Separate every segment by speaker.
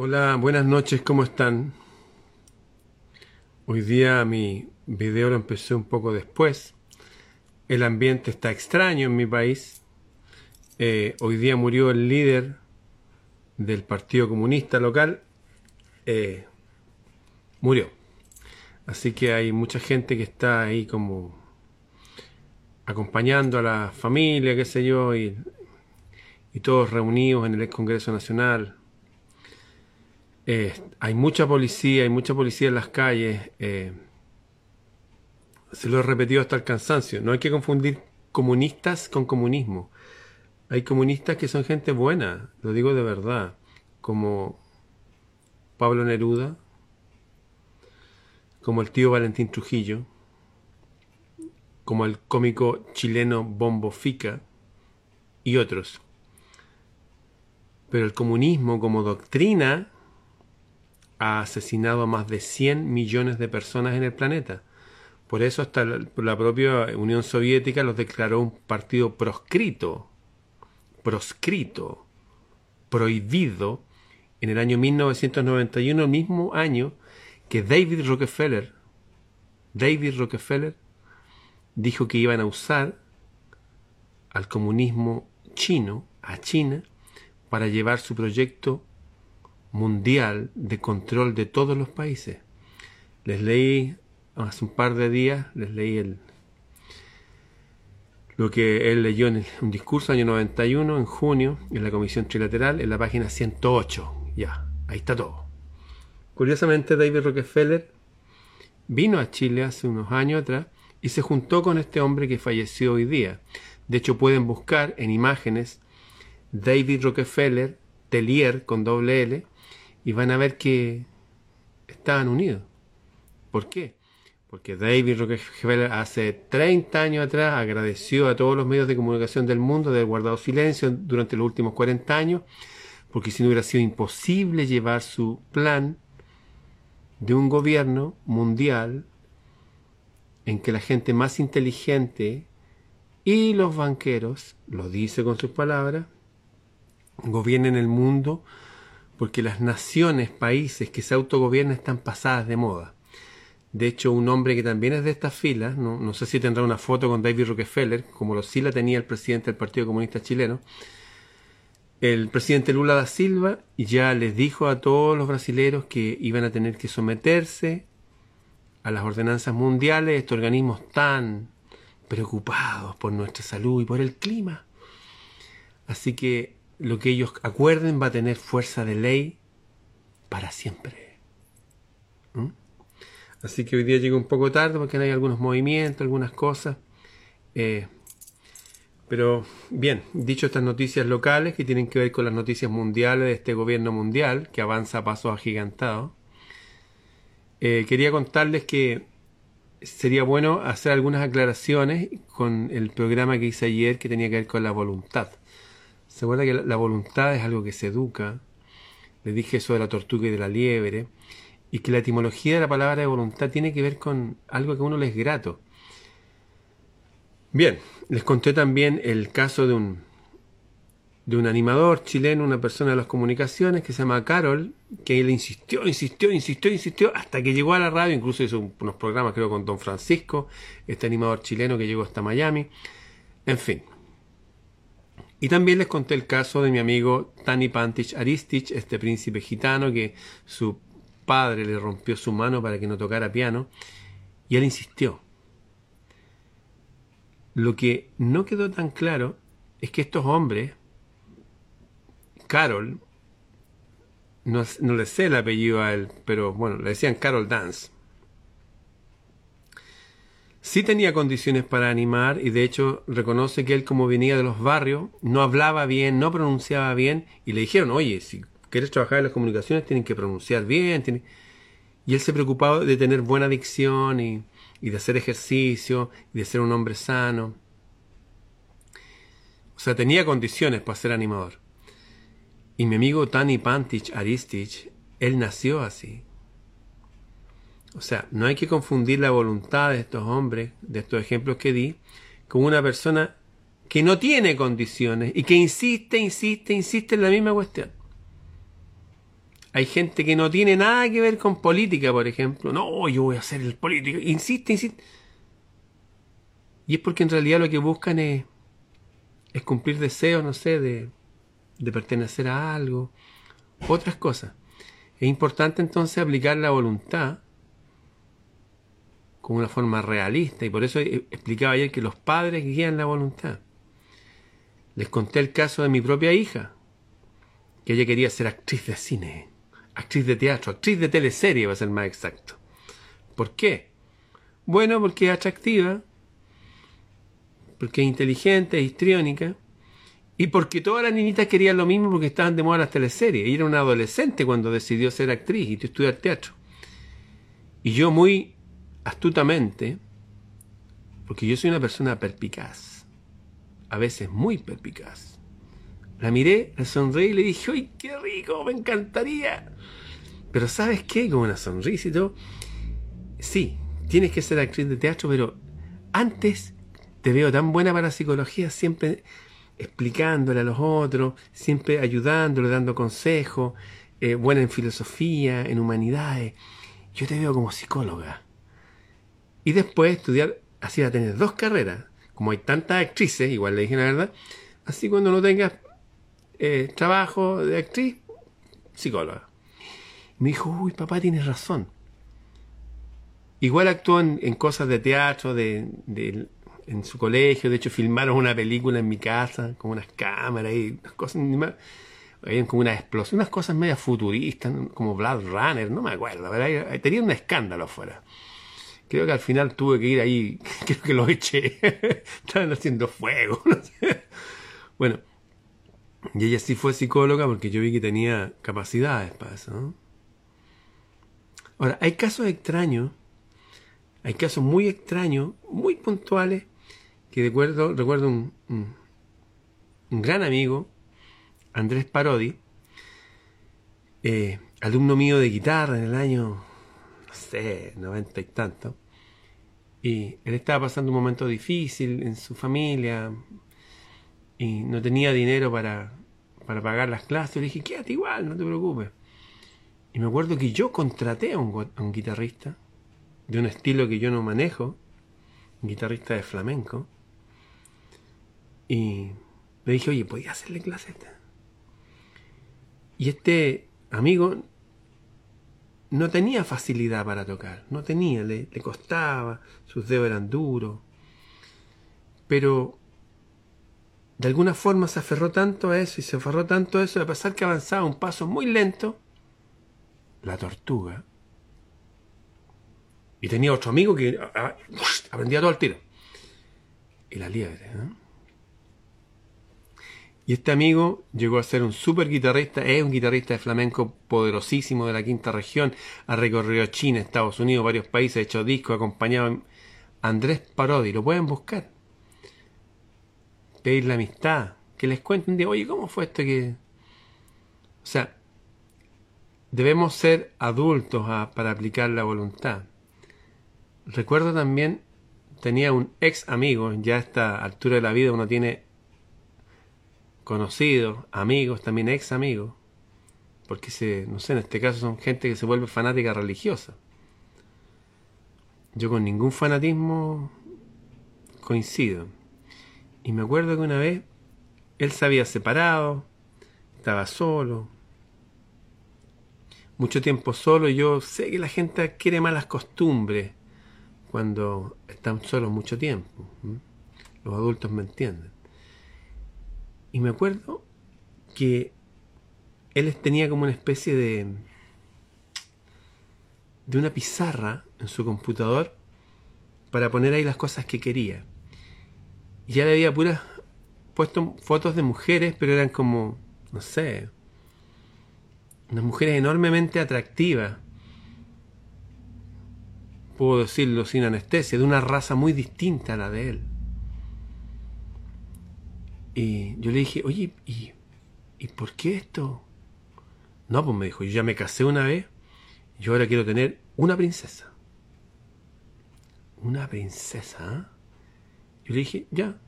Speaker 1: Hola, buenas noches, ¿cómo están? Hoy día mi video lo empecé un poco después. El ambiente está extraño en mi país. Eh, hoy día murió el líder del Partido Comunista local. Eh, murió. Así que hay mucha gente que está ahí como acompañando a la familia, qué sé yo, y, y todos reunidos en el Congreso Nacional eh, hay mucha policía, hay mucha policía en las calles. Eh, se lo he repetido hasta el cansancio. No hay que confundir comunistas con comunismo. Hay comunistas que son gente buena, lo digo de verdad, como Pablo Neruda, como el tío Valentín Trujillo, como el cómico chileno Bombo Fica y otros. Pero el comunismo como doctrina ha asesinado a más de 100 millones de personas en el planeta. Por eso hasta la propia Unión Soviética los declaró un partido proscrito, proscrito, prohibido en el año 1991, el mismo año que David Rockefeller, David Rockefeller dijo que iban a usar al comunismo chino, a China, para llevar su proyecto mundial de control de todos los países. Les leí hace un par de días, les leí el, lo que él leyó en un discurso año 91, en junio, en la Comisión Trilateral, en la página 108. Ya, ahí está todo. Curiosamente, David Rockefeller vino a Chile hace unos años atrás y se juntó con este hombre que falleció hoy día. De hecho, pueden buscar en imágenes David Rockefeller, Telier con doble L, y van a ver que estaban unidos. ¿Por qué? Porque David Rockefeller hace 30 años atrás agradeció a todos los medios de comunicación del mundo de haber guardado silencio durante los últimos 40 años, porque si no hubiera sido imposible llevar su plan de un gobierno mundial en que la gente más inteligente y los banqueros, lo dice con sus palabras, gobiernen el mundo porque las naciones, países que se autogobiernan están pasadas de moda. De hecho, un hombre que también es de estas filas, no, sé si tendrá una foto con David Rockefeller, como lo sí la tenía el presidente del Partido Comunista Chileno, el presidente Lula da Silva ya les dijo a todos los brasileños que iban a tener que someterse a las ordenanzas mundiales, estos organismos tan preocupados por nuestra salud y por el clima. Así que lo que ellos acuerden va a tener fuerza de ley para siempre. ¿Mm? Así que hoy día llego un poco tarde porque hay algunos movimientos, algunas cosas. Eh, pero bien, dicho estas noticias locales que tienen que ver con las noticias mundiales de este gobierno mundial que avanza a pasos agigantados, eh, quería contarles que sería bueno hacer algunas aclaraciones con el programa que hice ayer que tenía que ver con la voluntad. Se acuerda que la voluntad es algo que se educa. Le dije eso de la tortuga y de la liebre. Y que la etimología de la palabra de voluntad tiene que ver con algo que a uno le es grato. Bien, les conté también el caso de un, de un animador chileno, una persona de las comunicaciones que se llama Carol, que él insistió, insistió, insistió, insistió, hasta que llegó a la radio, incluso hizo unos programas creo con Don Francisco, este animador chileno que llegó hasta Miami. En fin, y también les conté el caso de mi amigo Tani Pantich Aristich, este príncipe gitano que su padre le rompió su mano para que no tocara piano, y él insistió. Lo que no quedó tan claro es que estos hombres, Carol, no, no le sé el apellido a él, pero bueno, le decían Carol Dance, sí tenía condiciones para animar y de hecho reconoce que él como venía de los barrios no hablaba bien, no pronunciaba bien y le dijeron, oye, si quieres trabajar en las comunicaciones tienen que pronunciar bien. Y él se preocupaba de tener buena dicción y, de hacer ejercicio y de ser un hombre sano. O sea, tenía condiciones para ser animador. Y mi amigo Tani Pantich Aristich, él nació así. O sea, no hay que confundir la voluntad de estos hombres, de estos ejemplos que di, con una persona que no tiene condiciones y que insiste, insiste, insiste en la misma cuestión. Hay gente que no tiene nada que ver con política, por ejemplo. No, yo voy a ser el político. Insiste, insiste. Y es porque en realidad lo que buscan es, cumplir deseos, no sé, de, de pertenecer a algo, otras cosas. Es importante entonces aplicar la voluntad con una forma realista y por eso explicaba ayer que los padres guían la voluntad. Les conté el caso de mi propia hija, que ella quería ser actriz de cine, actriz de teatro, actriz de teleserie, va a ser más exacto. ¿Por qué? Bueno, porque es atractiva, porque es inteligente, es histriónica, y porque todas las niñitas querían lo mismo porque estaban de moda las teleseries. Ella era una adolescente cuando decidió ser actriz y estudiar teatro. Y yo muy astutamente, porque yo soy una persona perpicaz, a veces muy perpicaz, la miré, la sonreí y le dije, ¡ay, qué rico! Me encantaría. Pero ¿sabes qué? Con una sonrisa y todo. Sí, tienes que ser actriz de teatro, pero antes te veo tan buena para la psicología, siempre explicándole a los otros, siempre ayudándole, dando consejos, eh, buena en filosofía, en humanidades. Yo te veo como psicóloga. Y después estudiar, así a tener dos carreras. Como hay tantas actrices, igual le dije la verdad, así cuando no tengas eh, trabajo de actriz, psicóloga. me dijo, uy, papá, tienes razón. Igual actuó en, cosas de teatro, de, en su colegio. De hecho, filmaron una película en mi casa con unas cámaras y unas cosas. Habían como una explosión, unas cosas medio futuristas, como Blood Runner, no me acuerdo. Tenía un escándalo afuera. Creo que al final tuve que ir ahí, creo que lo eché. Estaban haciendo fuego. Bueno, y ella sí fue psicóloga porque yo vi que tenía capacidades para eso. Ahora, hay casos extraños, hay casos muy extraños, muy puntuales, que recuerdo, recuerdo un, un, gran amigo, Andrés Parodi, eh, alumno mío de guitarra en el año no sé, noventa y tanto. Y él estaba pasando un momento difícil en su familia y no tenía dinero para, para pagar las clases. Le dije, quédate igual, no te preocupes. Y me acuerdo que yo contraté a un, guitarrista de un estilo que yo no manejo, guitarrista de flamenco. Y le dije, oye, ¿podía hacerle clases? Y este amigo no tenía facilidad para tocar, no tenía, le, costaba, sus dedos eran duros, pero de alguna forma se aferró tanto a eso y se aferró tanto a eso de pasar que avanzaba un paso muy lento, la tortuga. Y tenía otro amigo que ah, ah, aprendía todo el tiro. Y la liebre. ¿eh? Y este amigo llegó a ser un super guitarrista, es un guitarrista de flamenco poderosísimo de la quinta región, ha recorrido China, Estados Unidos, varios países, ha hecho discos, acompañado a Andrés Parodi, lo pueden buscar. Pedir la amistad, que les cuenten de, oye, ¿cómo fue esto que...? O sea, debemos ser adultos para aplicar la voluntad. Recuerdo también, tenía un ex amigo, ya a esta altura de la vida uno tiene conocidos, amigos, también ex amigos, porque se, no sé, en este caso son gente que se vuelve fanática religiosa. Yo con ningún fanatismo coincido. Y me acuerdo que una vez él se había separado, estaba solo, mucho tiempo solo. Y yo sé que la gente adquiere malas costumbres cuando están solos mucho tiempo. Los adultos me entienden. Y me acuerdo que él tenía como una especie de de una pizarra en su computador para poner ahí las cosas que quería. Y ya le había puras puesto fotos de mujeres, pero eran como, no sé, unas mujeres enormemente atractivas. Puedo decirlo sin anestesia, de una raza muy distinta a la de él. Y yo le dije, oye, ¿y, ¿y por qué esto? No, pues me dijo, yo ya me casé una vez, yo ahora quiero tener una princesa. Una princesa. ¿eh? Yo le dije, ya.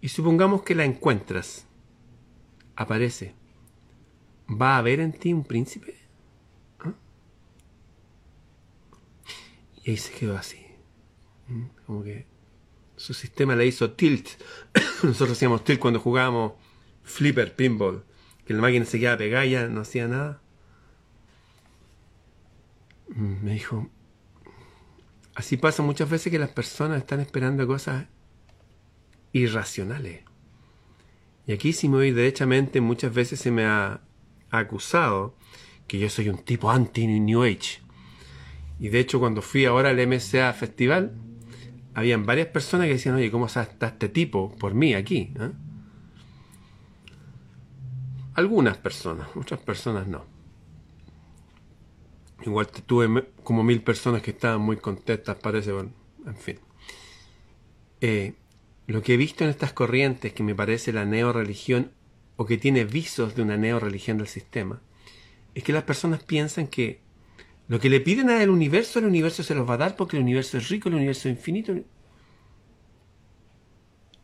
Speaker 1: Y supongamos que la encuentras. Aparece. ¿Va a haber en ti un príncipe? ¿Ah? Y ahí se quedó así. ¿Mm? Como que su sistema le hizo tilt. Nosotros hacíamos tilt cuando jugábamos flipper, pinball. Que la máquina se quedaba pegada y ya no hacía nada. Me dijo, así pasa muchas veces que las personas están esperando cosas irracionales. Y aquí si me voy derechamente, muchas veces se me ha acusado que yo soy un tipo anti-New Age. Y de hecho cuando fui ahora al MCA Festival, habían varias personas que decían, oye, ¿cómo está este tipo por mí aquí? ¿eh? Algunas personas, muchas personas no. Igual tuve como mil personas que estaban muy contentas, parece, bueno, en fin. Eh, lo que he visto en estas corrientes que me parece la neoreligión o que tiene visos de una neoreligión del sistema, es que las personas piensan que lo que le piden al universo, el universo se los va a dar porque el universo es rico, el universo es infinito.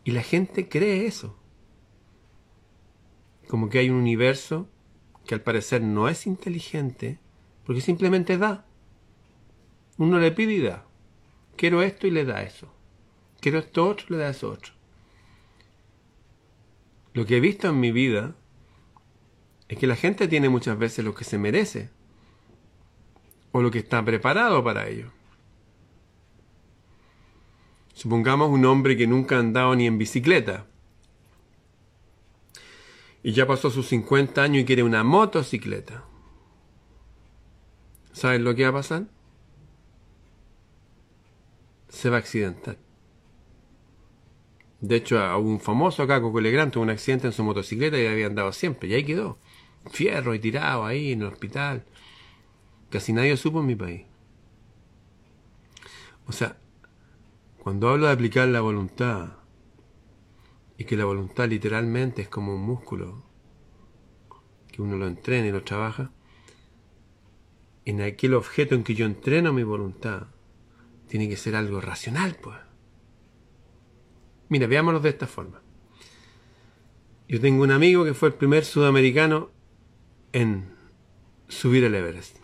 Speaker 1: Y la gente cree eso. Como que hay un universo que al parecer no es inteligente, porque simplemente da. Uno le pide y da. Quiero esto y le da eso. Quiero esto otro y le da eso otro. Lo que he visto en mi vida es que la gente tiene muchas veces lo que se merece o lo que está preparado para ello. Supongamos un hombre que nunca ha andado ni en bicicleta y ya pasó sus 50 años y quiere una motocicleta. ¿Sabes lo que va a pasar? Se va a accidentar. De hecho, a un famoso acá, Coco Legrand, tuvo un accidente en su motocicleta y había andado siempre. Y ahí quedó. Fierro y tirado ahí en el hospital. Casi nadie supo en mi país. O sea, cuando hablo de aplicar la voluntad, y que la voluntad literalmente es como un músculo, que uno lo entrena y lo trabaja, en aquel objeto en que yo entreno mi voluntad, tiene que ser algo racional, pues. Mira, veámoslo de esta forma. Yo tengo un amigo que fue el primer sudamericano en subir el Everest.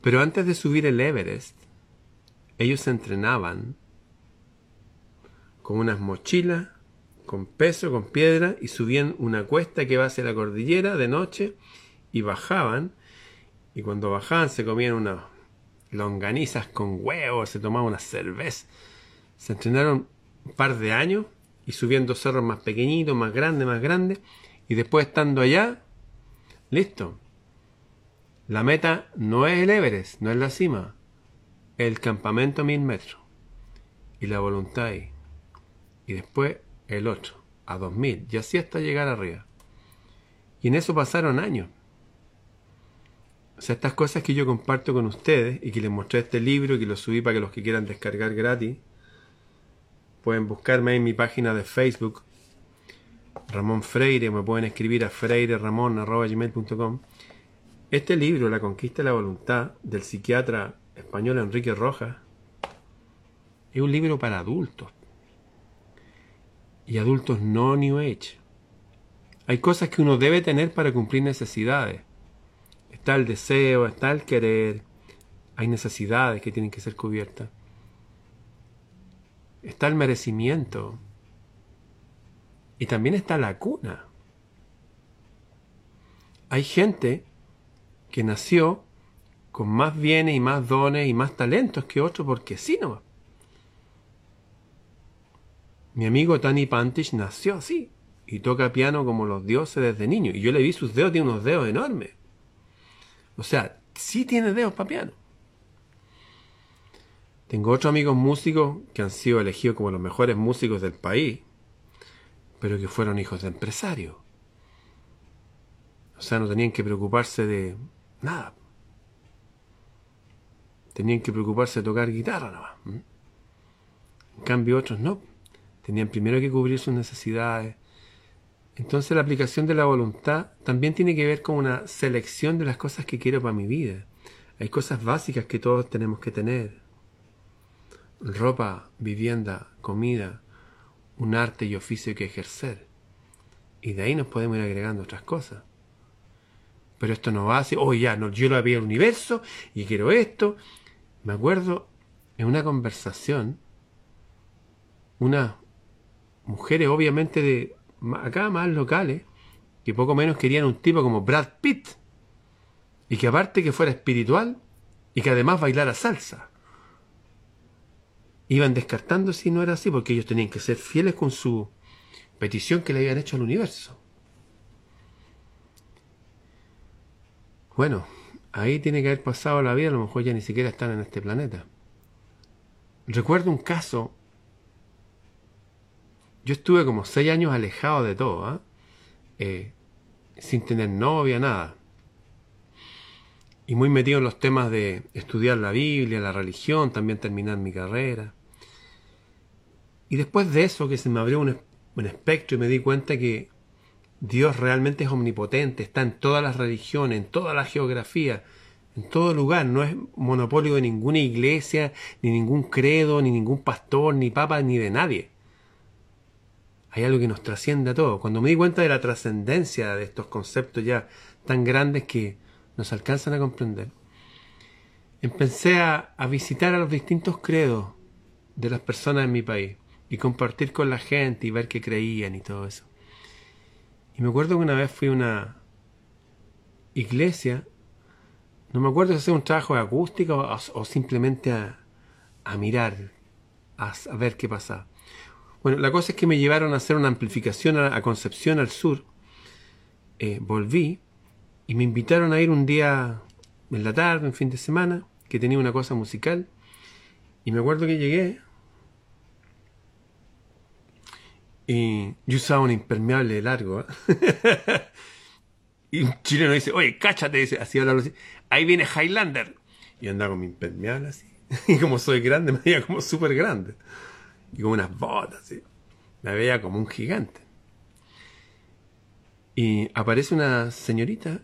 Speaker 1: Pero antes de subir el Everest, ellos se entrenaban con unas mochilas, con peso, con piedra, y subían una cuesta que va hacia la cordillera de noche, y bajaban, y cuando bajaban se comían unas longanizas con huevos, se tomaban una cerveza. Se entrenaron un par de años y subiendo cerros más pequeñitos, más grandes, más grandes, y después estando allá, listo. La meta no es el Everest, no es la cima, el campamento a mil metros. Y la voluntad ahí. Y después el otro, a dos mil, y así hasta llegar arriba. Y en eso pasaron años. O sea, estas cosas que yo comparto con ustedes y que les mostré este libro y que lo subí para que los que quieran descargar gratis, Pueden buscarme en mi página de Facebook, Ramón Freire, me pueden escribir a freireramon.com. Este libro, La conquista de la voluntad, del psiquiatra español Enrique Rojas, es un libro para adultos. Y adultos no New Age. Hay cosas que uno debe tener para cumplir necesidades. Está el deseo, está el querer. Hay necesidades que tienen que ser cubiertas está el merecimiento y también está la cuna. Hay gente que nació con más bienes y más dones y más talentos que otros porque sí no. Mi amigo Tani Pantich nació así y toca piano como los dioses desde niño. Y yo le vi sus dedos, tiene unos dedos enormes. O sea, sí tiene dedos para piano. Tengo otros amigos músicos que han sido elegidos como los mejores músicos del país, pero que fueron hijos de empresarios. O sea, no tenían que preocuparse de nada. Tenían que preocuparse de tocar guitarra nada más. En cambio, otros no. Tenían primero que cubrir sus necesidades. Entonces la aplicación de la voluntad también tiene que ver con una selección de las cosas que quiero para mi vida. Hay cosas básicas que todos tenemos que tener ropa, vivienda, comida, un arte y oficio que ejercer. Y de ahí nos podemos ir agregando otras cosas. Pero esto no así, oh ya, no, yo lo había al universo y quiero esto. Me acuerdo en una conversación, unas mujeres obviamente de acá más locales, que poco menos querían un tipo como Brad Pitt, y que aparte que fuera espiritual, y que además bailara salsa. Iban descartando si no era así, porque ellos tenían que ser fieles con su petición que le habían hecho al universo. Bueno, ahí tiene que haber pasado la vida, a lo mejor ya ni siquiera están en este planeta. Recuerdo un caso, yo estuve como seis años alejado de todo, ¿ah? eh, sin tener novia, nada. Y muy metido en los temas de estudiar la Biblia, la religión, también terminar mi carrera. Y después de eso, que se me abrió un, un espectro y me di cuenta que Dios realmente es omnipotente, está en todas las religiones, en toda la geografía, en todo lugar, no es monopolio de ninguna iglesia, ni ningún credo, ni ningún pastor, ni papa, ni de nadie. Hay algo que nos trasciende a todo. Cuando me di cuenta de la trascendencia de estos conceptos ya tan grandes que nos alcanzan a comprender, empecé a, a visitar a los distintos credos de las personas en mi país y compartir con la gente y ver qué creían y todo eso. Y me acuerdo que una vez fui a una iglesia, no me acuerdo si hacer un trabajo de acústica o, simplemente a, mirar, a, ver qué pasaba. Bueno, la cosa es que me llevaron a hacer una amplificación a, Concepción al sur. Eh, volví y me invitaron a ir un día en la tarde, en fin de semana, que tenía una cosa musical. Y me acuerdo que llegué Y yo usaba un impermeable largo. ¿eh? y un chileno dice, oye, cáchate, dice, así habla así. Ahí viene Highlander. Y andaba con mi impermeable así. y como soy grande, me veía como súper grande. Y con unas botas, así. Me veía como un gigante. Y aparece una señorita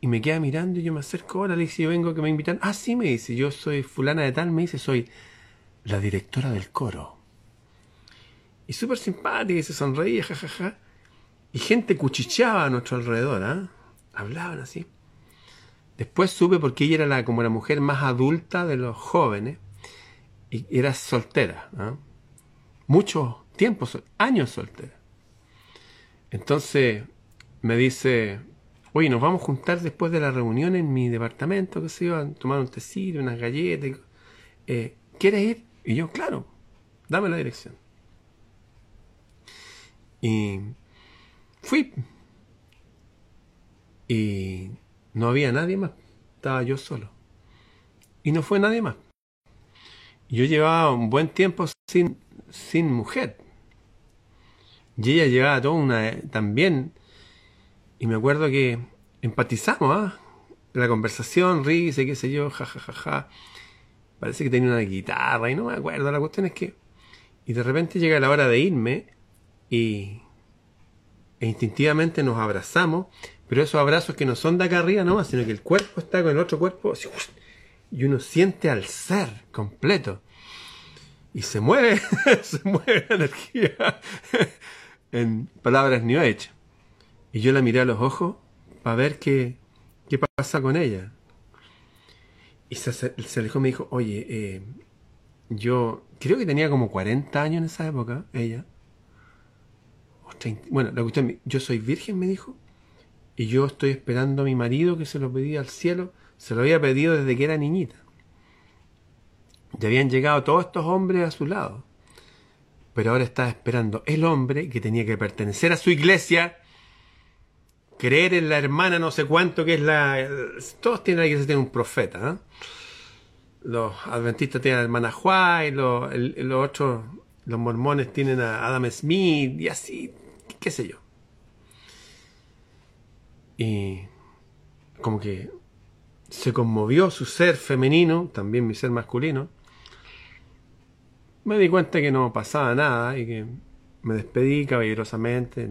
Speaker 1: y me queda mirando y yo me acerco, ahora le dice, yo vengo que me invitan. Ah, sí, me dice, yo soy fulana de tal, me dice, soy la directora del coro. Y súper simpática y se sonreía, jajaja. Y gente cuchicheaba a nuestro alrededor, ¿ah? Hablaban así. Después supe porque ella era la, como la mujer más adulta de los jóvenes y era soltera. ¿ah? Muchos tiempos, años soltera. Entonces me dice, oye, nos vamos a juntar después de la reunión en mi departamento, que se iba a tomar un tecito, unas galletas. Eh, ¿Quieres ir? Y yo, claro, dame la dirección. Y fui. Y no había nadie más. Estaba yo solo. Y no fue nadie más. Yo llevaba un buen tiempo sin, sin mujer. Y ella llevaba toda una también. Y me acuerdo que empatizamos, ¿ah? La conversación, risa, qué sé yo, jajajaja. Ja, ja, ja. Parece que tenía una guitarra y no me acuerdo. La cuestión es que. Y de repente llega la hora de irme y e instintivamente nos abrazamos, pero esos abrazos que no son de acá arriba nomás, sino que el cuerpo está con el otro cuerpo y uno siente al ser completo. Y se mueve, se mueve la energía en palabras New Age. Y yo la miré a los ojos para ver qué, qué pasa con ella. Y se, se alejó y me dijo, oye, eh, yo creo que tenía como 40 años en esa época, ella. Bueno, la cuestión, yo soy virgen, me dijo, y yo estoy esperando a mi marido que se lo pedía al cielo, se lo había pedido desde que era niñita. Ya habían llegado todos estos hombres a su lado, pero ahora estaba esperando el hombre que tenía que pertenecer a su iglesia, creer en la hermana no sé cuánto que es la... Todos tienen iglesia, tienen un profeta, ¿eh? Los adventistas tienen a la hermana White, los, los otros, los mormones tienen a Adam Smith y así, qué sé yo. Y como que se conmovió su ser femenino, también mi ser masculino. Me di cuenta que no pasaba nada y que me despedí caballerosamente,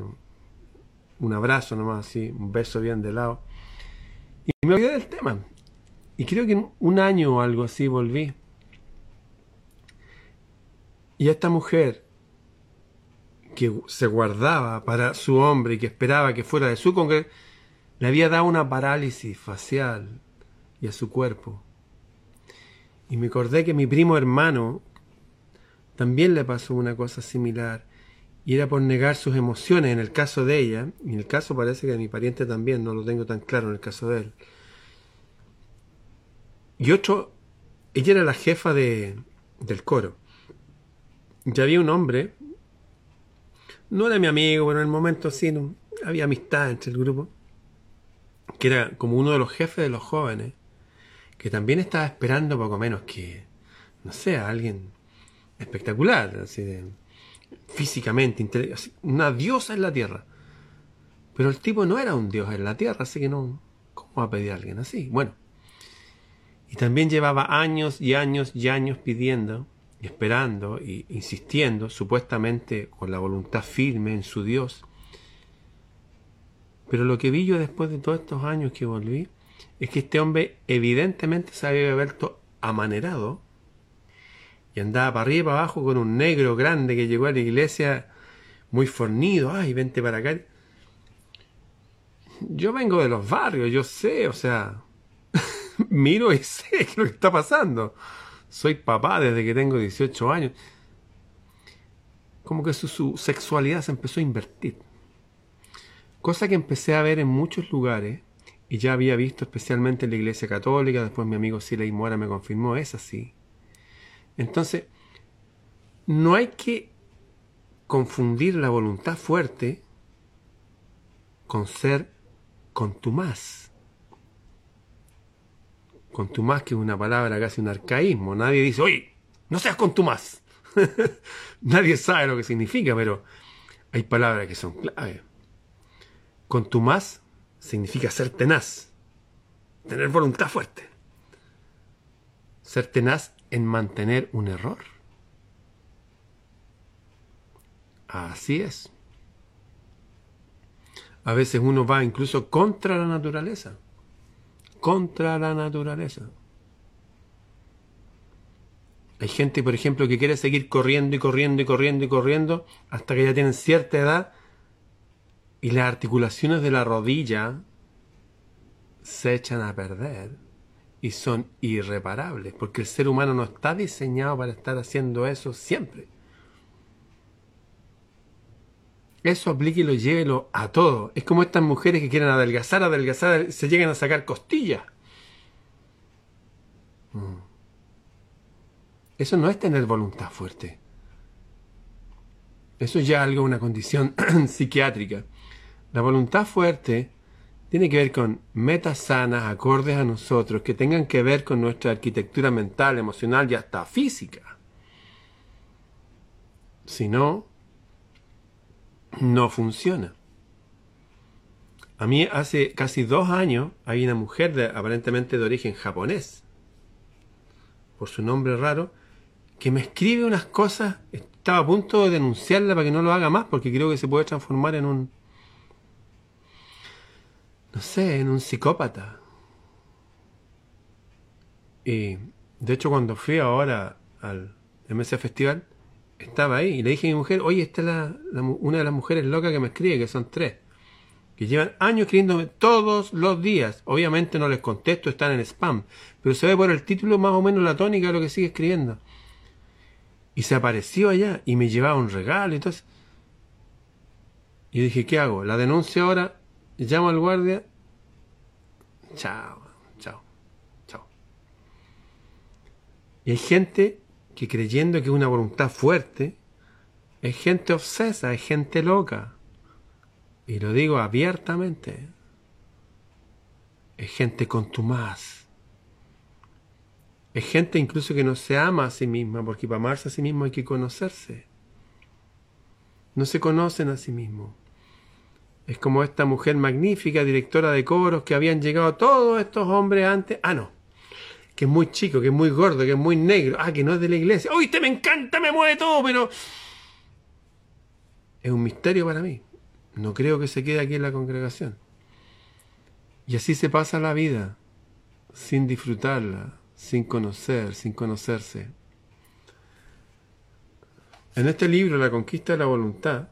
Speaker 1: un abrazo nomás así, un beso bien de lado. Y me olvidé del tema. Y creo que en un año o algo así volví. Y esta mujer que se guardaba para su hombre y que esperaba que fuera de su congregación, le había dado una parálisis facial y a su cuerpo. Y me acordé que mi primo hermano también le pasó una cosa similar y era por negar sus emociones en el caso de ella, y en el caso parece que de mi pariente también, no lo tengo tan claro en el caso de él. Y otro, ella era la jefa de, del coro. Ya había un hombre, no era mi amigo, pero en el momento sí, había amistad entre el grupo, que era como uno de los jefes de los jóvenes, que también estaba esperando poco menos que, no sé, a alguien espectacular, así de, físicamente, una diosa en la tierra. Pero el tipo no era un dios en la tierra, así que no, ¿cómo va a pedir a alguien así? Bueno, y también llevaba años y años y años pidiendo, esperando, e insistiendo, supuestamente con la voluntad firme en su Dios. Pero lo que vi yo después de todos estos años que volví, es que este hombre evidentemente se había vuelto amanerado y andaba para arriba y para abajo con un negro grande que llegó a la iglesia muy fornido, ay, vente para acá. Yo vengo de los barrios, yo sé, o sea, miro y sé lo que está pasando. Soy papá desde que tengo 18 años. Como que su, sexualidad se empezó a invertir. Cosa que empecé a ver en muchos lugares y ya había visto especialmente en la iglesia católica, después mi amigo Sila Mora me confirmó, es así. Entonces, no hay que confundir la voluntad fuerte con ser contumaz. Contumaz que es una palabra casi un arcaísmo. Nadie dice, oye, no seas contumaz. Nadie sabe lo que significa, pero hay palabras que son clave. Contumaz significa ser tenaz, tener voluntad fuerte. Ser tenaz en mantener un error. Así es. A veces uno va incluso contra la naturaleza. Contra la naturaleza. Hay gente, por ejemplo, que quiere seguir corriendo y corriendo y corriendo y corriendo hasta que ya tienen cierta edad y las articulaciones de la rodilla se echan a perder y son irreparables, porque el ser humano no está diseñado para estar haciendo eso siempre. Eso aplique y lo llévelo a todo. Es como estas mujeres que quieren adelgazar, adelgazar, se llegan a sacar costillas. Mm. Eso no es tener voluntad fuerte. Eso es ya algo, una condición psiquiátrica. La voluntad fuerte tiene que ver con metas sanas, acordes a nosotros, que tengan que ver con nuestra arquitectura mental, emocional y hasta física. Si no, no funciona. A mí hace casi dos años hay una mujer de, aparentemente de origen japonés, por su nombre raro, que me escribe unas cosas, estaba a punto de denunciarla para que no lo haga más, porque creo que se puede transformar en un, no sé, en un psicópata. Y de hecho cuando fui ahora al MS Festival, estaba ahí y le dije a mi mujer, oye, esta es la, una de las mujeres locas que me escribe, que son tres, que llevan años escribiéndome todos los días. Obviamente no les contesto, están en spam, pero se ve por el título más o menos la tónica de lo que sigue escribiendo. Y se apareció allá y me llevaba un regalo y entonces... Y dije, ¿qué hago? ¿La denuncio ahora? llamo al guardia. Chao, chao, chao. Y hay gente que creyendo que es una voluntad fuerte, es gente obsesa, es gente loca. Y lo digo abiertamente. Es gente contumaz. Es gente incluso que no se ama a sí misma, porque para amarse a sí mismo hay que conocerse. No se conocen a sí mismos. Es como esta mujer magnífica, directora de coros, que habían llegado todos estos hombres antes. Ah, no. Que es muy chico, que es muy gordo, que es muy negro. Ah, que no es de la iglesia. ¡Uy, te me encanta, me mueve todo! Pero. Es un misterio para mí. No creo que se quede aquí en la congregación. Y así se pasa la vida, sin disfrutarla, sin conocer, sin conocerse. En este libro, La conquista de la voluntad,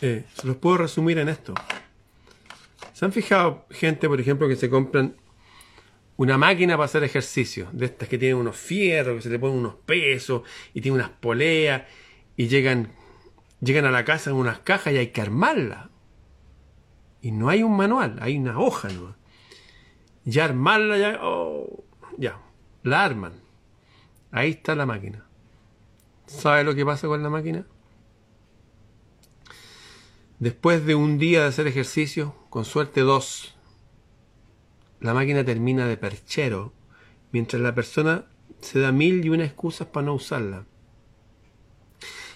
Speaker 1: eh, se los puedo resumir en esto. ¿Se han fijado gente, por ejemplo, que se compran una máquina para hacer ejercicio? De estas que tienen unos fierros, que se le ponen unos pesos y tiene unas poleas y llegan, llegan a la casa en unas cajas y hay que armarla. Y no hay un manual, hay una hoja, ¿no? Ya armarla, ya, oh, ya, la arman. Ahí está la máquina. ¿Sabe lo que pasa con la máquina? Después de un día de hacer ejercicio, con suerte dos, la máquina termina de perchero, mientras la persona se da mil y una excusas para no usarla.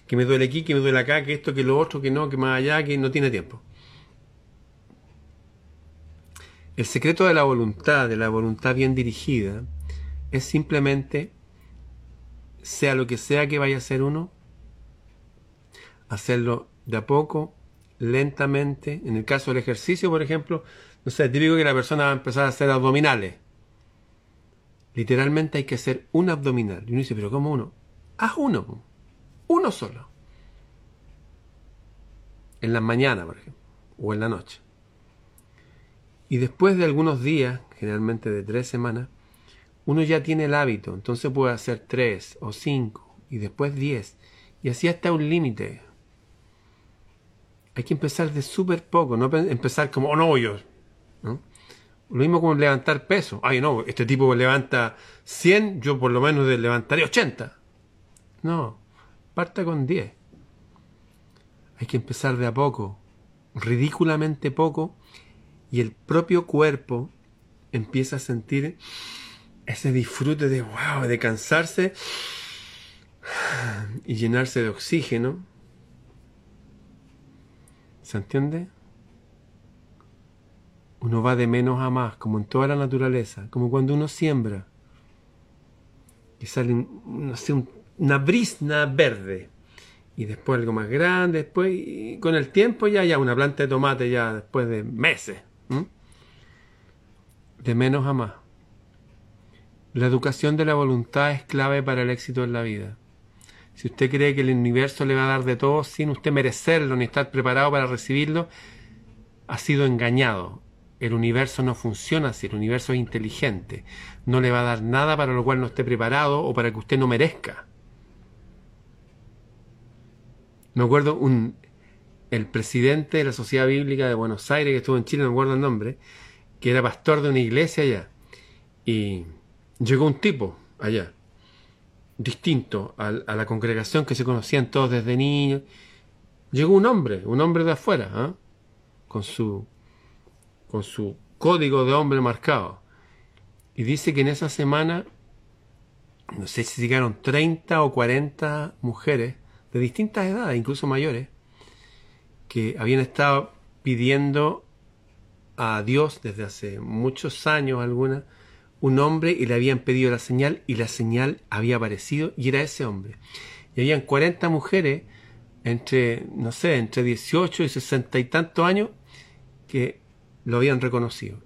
Speaker 1: Que me duele aquí, que me duele acá, que esto, que lo otro, que no, que más allá, que no tiene tiempo. El secreto de la voluntad, de la voluntad bien dirigida, es simplemente, sea lo que sea que vaya a hacer uno, hacerlo de a poco, lentamente. En el caso del ejercicio, por ejemplo, no sé, típico que la persona va a empezar a hacer abdominales. Literalmente hay que hacer un abdominal. Y uno dice, pero ¿cómo uno? Haz uno, uno solo. En la mañana, por ejemplo, o en la noche. Y después de algunos días, generalmente de tres semanas, uno ya tiene el hábito, entonces puede hacer tres o cinco y después diez. Y así hasta un límite. Hay que empezar de súper poco, no empezar como, oh no, yo. ¿no? Lo mismo como levantar peso. Ay, no, este tipo levanta 100, yo por lo menos levantaré 80. No, parta con 10. Hay que empezar de a poco, ridículamente poco, y el propio cuerpo empieza a sentir ese disfrute de wow, de cansarse y llenarse de oxígeno. ¿Se entiende? Uno va de menos a más, como en toda la naturaleza, como cuando uno siembra y sale una brisna verde y después algo más grande, después y con el tiempo ya ya una planta de tomate ya después de meses. De menos a más. La educación de la voluntad es clave para el éxito en la vida. Si usted cree que el universo le va a dar de todo sin usted merecerlo ni estar preparado para recibirlo, ha sido engañado. El universo no funciona así, el universo es inteligente. No le va a dar nada para lo cual no esté preparado o para que usted no merezca. Me acuerdo un, el presidente de la Sociedad Bíblica de Buenos Aires, que estuvo en Chile, no me acuerdo el nombre, que era pastor de una iglesia allá. Y llegó un tipo allá, distinto a, la congregación que se conocían todos desde niños. Llegó un hombre, un hombre de afuera, ¿ah? con, su, con su código de hombre marcado. Y dice que en esa semana, no sé si llegaron 30 o 40 mujeres de distintas edades, incluso mayores, que habían estado pidiendo a Dios desde hace muchos años alguna un hombre y le habían pedido la señal y la señal había aparecido y era ese hombre. Y habían 40 mujeres entre, no sé, entre 18 y 60 y tantos años que lo habían reconocido.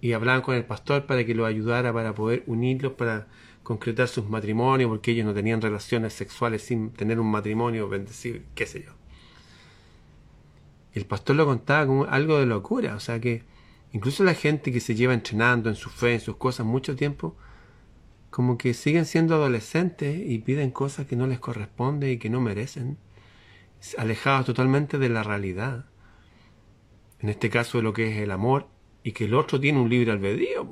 Speaker 1: Y hablaban con el pastor para que lo ayudara para poder unirlos, para concretar sus matrimonios, porque ellos no tenían relaciones sexuales sin tener un matrimonio bendecido, qué sé yo el pastor lo contaba como algo de locura, o sea que incluso la gente que se lleva entrenando en su fe, en sus cosas mucho tiempo, como que siguen siendo adolescentes y piden cosas que no les corresponden y que no merecen, alejados totalmente de la realidad. En este caso de lo que es el amor y que el otro tiene un libre albedrío,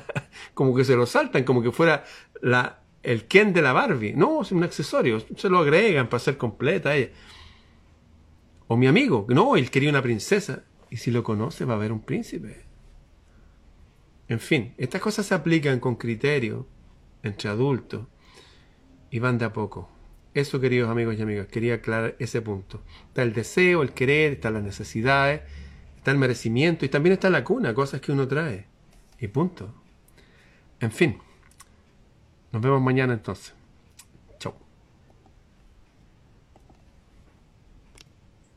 Speaker 1: como que se lo saltan, como que fuera la, el Ken de la Barbie. No, es un accesorio, se lo agregan para ser completa ella. O mi amigo, no, él quería una princesa. Y si lo conoce, va a haber un príncipe. En fin, estas cosas se aplican con criterio entre adultos y van de a poco. Eso, queridos amigos y amigas, quería aclarar ese punto. Está el deseo, el querer, están las necesidades, está el merecimiento y también está la cuna, cosas que uno trae. Y punto. En fin, nos vemos mañana entonces.